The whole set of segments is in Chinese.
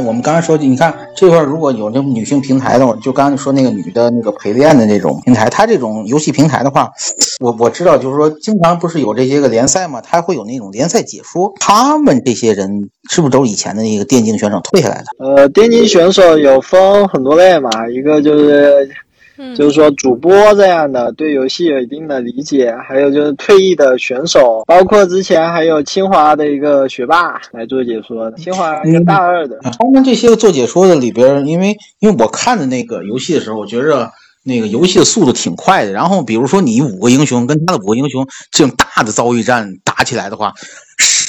我们刚才说，你看这块如果有那种女性平台的话，就刚才说那个女的那个陪练的那种平台，它这种游戏平台的话，我我知道，就是说经常不是有这些个联赛嘛，它会有那种联赛解说。他们这些人是不是都是以前的那个电竞选手退下来的？呃，电竞选手有分很多类嘛，一个就是。就是说，主播这样的对游戏有一定的理解，还有就是退役的选手，包括之前还有清华的一个学霸来做解说的，清华一个大二的。他们这些做解说的里边，因为因为我看的那个游戏的时候，我觉着那个游戏的速度挺快的。然后比如说你五个英雄跟他的五个英雄这种大的遭遇战打起来的话。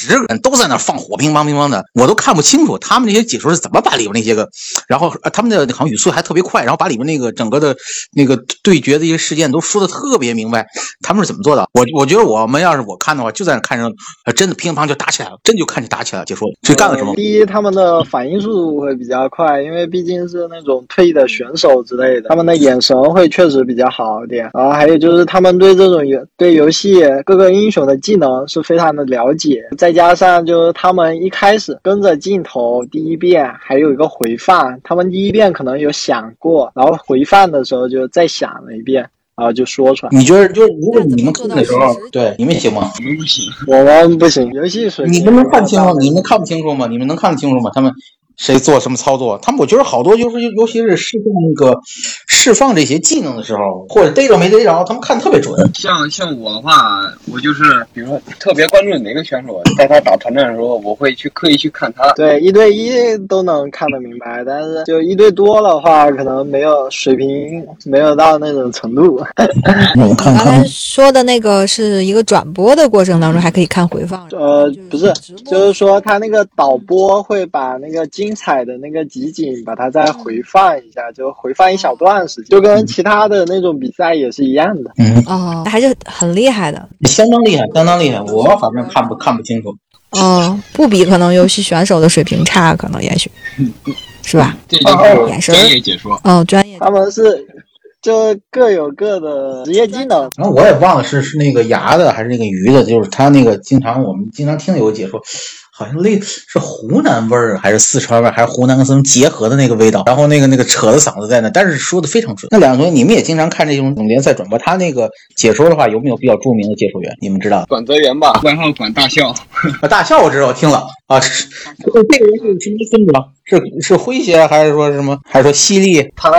十个人都在那放火，乒乓乒乓的，我都看不清楚他们那些解说是怎么把里边那些个，然后他们的好像语速还特别快，然后把里面那个整个的那个对决的一些事件都说的特别明白，他们是怎么做的？我我觉得我们要是我看的话，就在那看着，真的乒乓就打起来了，真就看见打起来了。解说这干了什么？第一，他们的反应速度会比较快，因为毕竟是那种退役的选手之类的，他们的眼神会确实比较好一点。然后还有就是他们对这种游对游戏各个英雄的技能是非常的了解，再加上就是他们一开始跟着镜头第一遍还有一个回放，他们第一遍可能有想过，然后回放的时候就再想了一遍，然后就说出来。你觉得就是如果你们看的时候，对你们行吗？我们不行，我们不行。游戏水平你们能看清楚？你们看不清楚吗？你们能看得清楚吗？他们。谁做什么操作？他们我觉得好多就是，尤其是释放那个释放这些技能的时候，或者逮着没逮着，他们看特别准。像像我的话，我就是比如说特别关注哪个选手，在他打团战的时候，我会去刻意去看他。对，一对一都能看得明白，但是就一对多的话，可能没有水平，没有到那种程度。我刚才说的那个是一个转播的过程当中还可以看回放。呃，不是，就是说他那个导播会把那个精。精彩的那个集锦，把它再回放一下，就回放一小段时间，就跟其他的那种比赛也是一样的。嗯哦，还是很厉害的，相当厉害，相当厉害。我反正看不看不清楚。哦，不比可能游戏选手的水平差，可能也许，是吧？这就是眼神专业解说。哦，专业。他们是就各有各的职业技能。然后我也忘了是是那个牙的还是那个鱼的，就是他那个经常我们经常听有个解说。好像类是湖南味儿还是四川味儿，还是湖南跟什么结合的那个味道。然后那个那个扯着嗓子在那，但是说的非常准。那两个同学，你们也经常看这种联赛转播，他那个解说的话，有没有比较著名的解说员？你们知道？管泽元吧，外号管大笑。啊，大笑我知道，我听了啊。这个人是什么风格？是是诙谐还是说什么？还是说犀利？他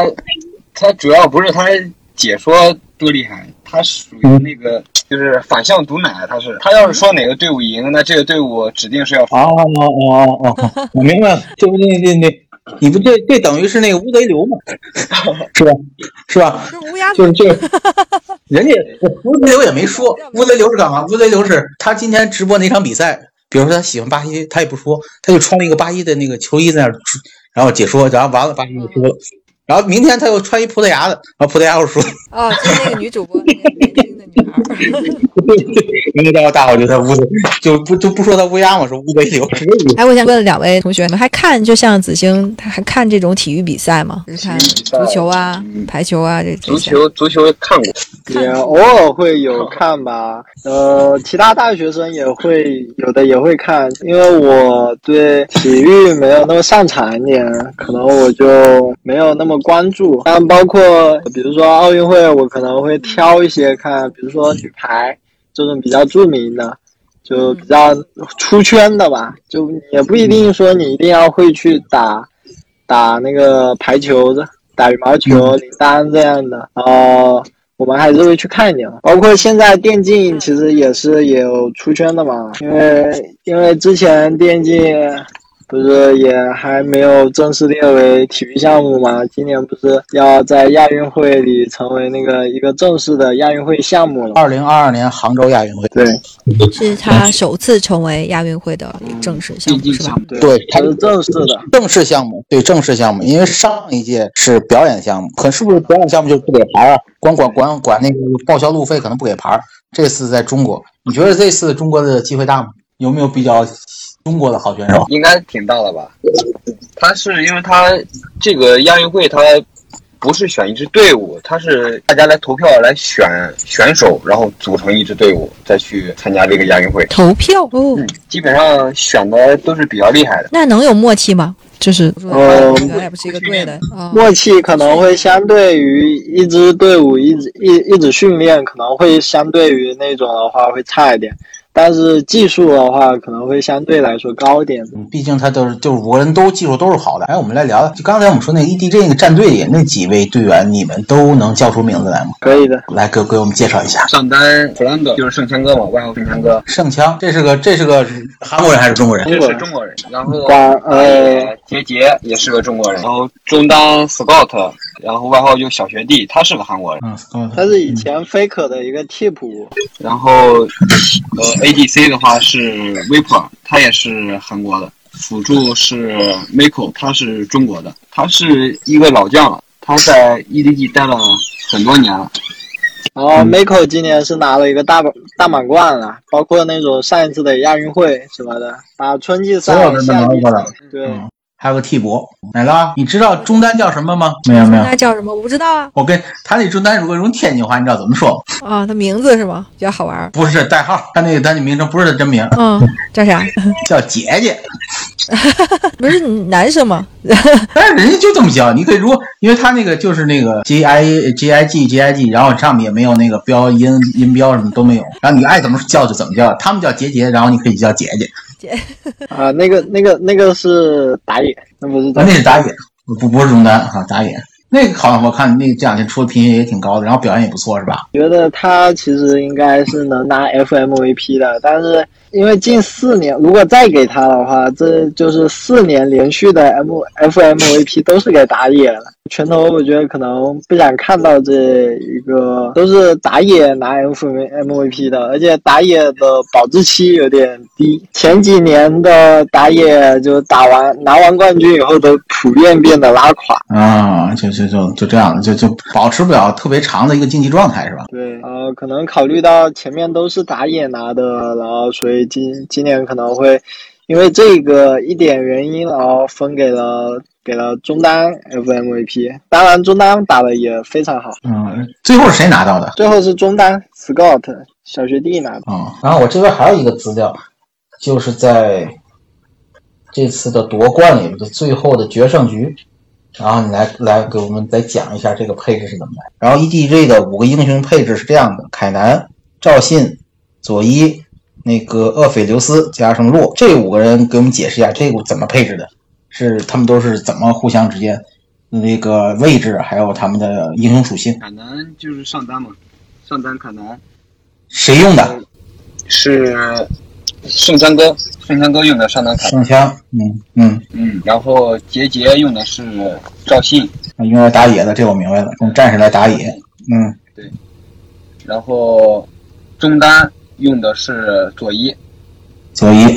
他主要不是他解说多厉害，他属于那个。就是反向毒奶，他是他要是说哪个队伍赢，那这个队伍指定是要。哦哦哦哦，我明白了，这不对对对，你不这这等于是那个乌贼流嘛，是吧？是吧？是乌鸦，就是就是，人家乌贼流也没说，乌贼流是干嘛？乌贼流是他今天直播哪场比赛，比如说他喜欢巴西，他也不说，他就穿了一个巴西的那个球衣在那，然后解说，然后完了巴西就输了，然后明天他又穿一葡萄牙的，然后葡萄牙又输。哦，就那个女主播。因为到大伙就在屋子，就不就不说他乌鸦嘛，说乌贼流。哎，我想问两位同学，你们还看就像子星，他还看这种体育比赛吗就？看足球啊、排球啊这足球足球看过，也偶尔会有看吧。呃，其他大学生也会有的也会看，因为我对体育没有那么擅长一点，可能我就没有那么关注。但包括比如说奥运会，我可能会挑一些看，比如说女排。这种比较著名的，就比较出圈的吧，就也不一定说你一定要会去打打那个排球的，打羽毛球、林丹这样的。然后，我们还是会去看一点。包括现在电竞其实也是有出圈的嘛，因为因为之前电竞不是也还没有正式列为体育项目吗？今年不是要在亚运会里成为那个一个正式的亚运会项目了？二零二二年杭州亚运会，对是他首次成为亚运会的正式项目，是吧？对对它是正式的。正式项目，对正式项目，因为上一届是表演项目，可是不是表演项目就不给牌啊？光管管管那个报销路费，可能不给牌儿。这次在中国，你觉得这次中国的机会大吗？有没有比较中国的好选手？应该挺大的吧？他是因为他这个亚运会，他不是选一支队伍，他是大家来投票来选选手，然后组成一支队伍，再去参加这个亚运会。投票哦，嗯，基本上选的都是比较厉害的。那能有默契吗？就是呃原来不是一个队的啊。默契可能会相对于一支队伍一直一一直训练，可能会相对于那种的话会差一点，但是技术的话可能会相对来说高一点。嗯，毕竟他都是就是五个人都技术都是好的。哎，我们来聊聊，就刚才我们说那个 EDG 那个战队里那几位队员，你们都能叫出名字来吗？可以的，来给给我们介绍一下。上单弗兰德就是圣枪哥嘛，外号圣枪哥，圣枪，这是个这是个韩国人还是中国人？这是中国人。然后呃杰杰也是个中国人。然后中单 Scott，然后外号就小学弟，他是个韩国人。嗯，他是以前 Faker 的一个替补，然后呃 ADC 的话是 Viper，他也是韩国的。辅助是 Miko，他是中国的，他是一个老将了，他在 EDG 待了很多年了。然后 Miko 今年是拿了一个大满大满贯了，包括那种上一次的亚运会什么的，把春季赛夏季对。嗯，还有个替补，奶酪，你知道中单叫什么吗？没有没有，那叫什么？我不知道啊。我跟他那中单如果用天津话，你知道怎么说吗？啊，他名字是吗？比较好玩儿。不是代号，他那个他那名称不是他真名，嗯，叫啥？叫姐姐。不是男生吗？但是人家就这么叫，你可以如果因为他那个就是那个 G I G I G G I G，然后上面也没有那个标音音标什么都没有，然后你爱怎么叫就怎么叫，他们叫杰杰，然后你可以叫姐姐姐，啊，那个、那个、那个是打野，那不是啊那是打野，不不是中单哈，打野。那个好像我看那这两天出的评分也挺高的，然后表现也不错，是吧？觉得他其实应该是能拿 FMVP 的，但是因为近四年，如果再给他的话，这就是四年连续的 M FMVP 都是给打野了。拳头我觉得可能不想看到这一个都是打野拿 FMVP 的，而且打野的保质期有点低。前几年的打野就打完拿完冠军以后，都普遍变得拉垮。啊，就就就就这样，就就保持不了特别长的一个竞技状态，是吧？对，呃，可能考虑到前面都是打野拿的，然后所以今今年可能会因为这个一点原因，然后分给了给了中单 FMVP。当然，中单打的也非常好，嗯，最后是谁拿到的？最后是中单 Scott 小学弟拿的。啊、然后我这边还有一个资料，就是在这次的夺冠里的最后的决胜局，然后你来来给我们再讲一下这个配置是怎么来。然后 EDG 的五个英雄配置是这样的：凯南、赵信、佐伊、那个厄斐琉斯加上洛，这五个人给我们解释一下这个怎么配置的，是他们都是怎么互相之间那个位置，还有他们的英雄属性，卡南就是上单嘛，上单卡南谁用的？是圣枪哥，圣枪哥用的上单凯南，圣枪，嗯嗯。嗯，然后杰杰用的是赵信，用来打野的，这我明白了，用战士来打野。嗯，对然后中单用的是佐伊，佐伊，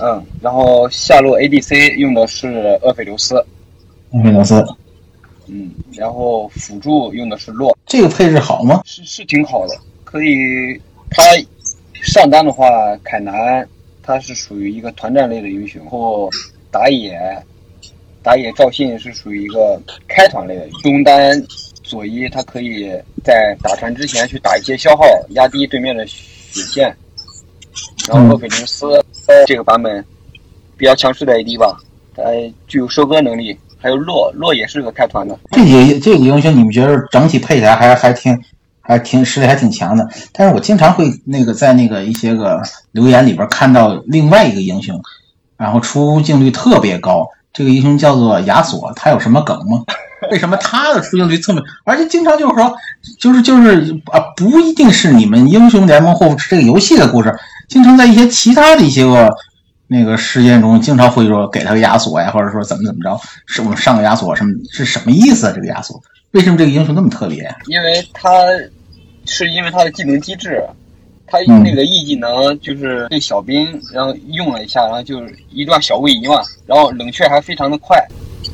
嗯，然后下路 ADC 用的是厄斐琉斯，厄斐琉斯，嗯，然后辅助用的是洛，这个配置好吗？是是挺好的，可以。他上单的话，凯南他是属于一个团战类的英雄，然后打野打野赵信是属于一个开团类的，中单佐伊他可以在打团之前去打一些消耗，压低对面的血线。然后厄斐琉斯这个版本比较强势的 AD 吧，呃具有收割能力，还有洛洛也是个开团的。这几个这几个英雄，你们觉得整体配起来还还挺还挺实力还挺强的？但是我经常会那个在那个一些个留言里边看到另外一个英雄，然后出镜率特别高，这个英雄叫做亚索，他有什么梗吗？为什么他的出镜率这么？而且经常就是说，就是就是啊，不一定是你们英雄联盟或者这个游戏的故事，经常在一些其他的一些个那个事件中经常会说给他个亚索呀，或者说怎么怎么着，是我们上个亚索什么是什么意思啊？这个亚索为什么这个英雄那么特别？因为他是因为他的技能机制，他嗯那个 E 技能就是对小兵，然后用了一下，然后就是一段小位移嘛，然后冷却还非常的快，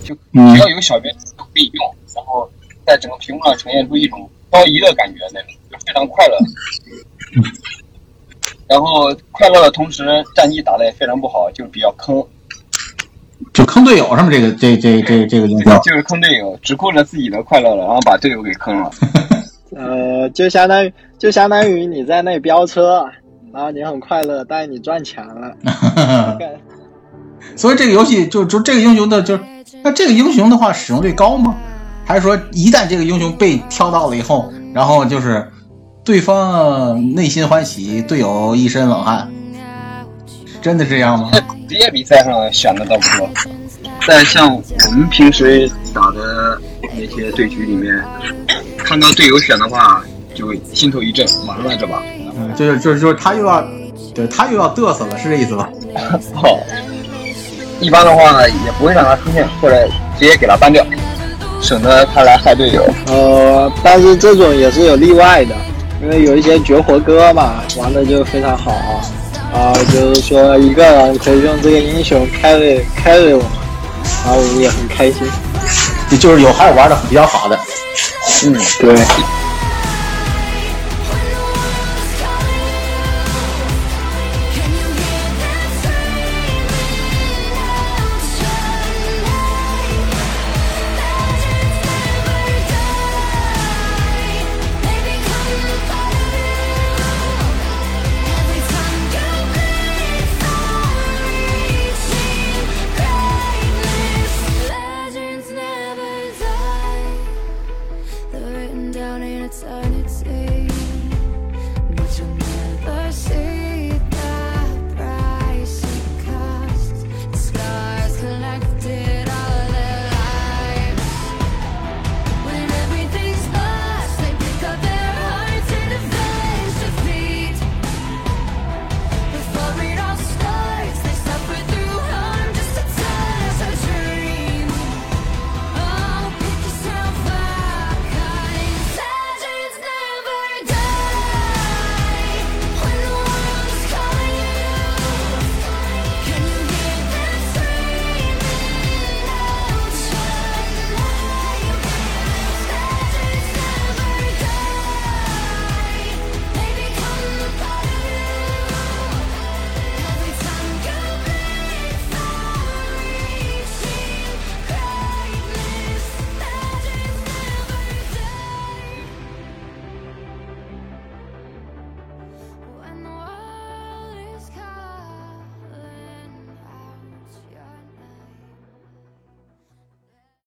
就嗯只要有小兵都可以用，然后在整个屏幕上呈现出一种漂移的感觉，那种就非常快乐。然后快乐的同时，战绩打的也非常不好，就是比较坑，就坑队友是吗？这个这这这这个英雄就是坑队友，只顾着自己的快乐了，然后把队友给坑了。呃，就相当于就相当于你在那飙车，然后你很快乐，但是你赚钱了。所以这个游戏就就这个英雄的就那这个英雄的话使用率高吗？还是说一旦这个英雄被挑到了以后，然后就是对方内心欢喜，队友一身冷汗，真的这样吗？职业比赛上选的倒不多，在像我们平时打的那些对局里面，看到队友选的话，就心头一震，完了这把。嗯，就是就是就是他又要，对他又要嘚瑟了，是这意思吧？哦，一般的话也不会让他出现，或者直接给他 ban 掉，省得他来害队友。呃，但是这种也是有例外的，因为有一些绝活哥嘛，玩的就非常好啊、就是说一个人可以用这个英雄 carry carry 我，然后我们也很开心。就是有还有玩的比较好的，嗯，对。sorry.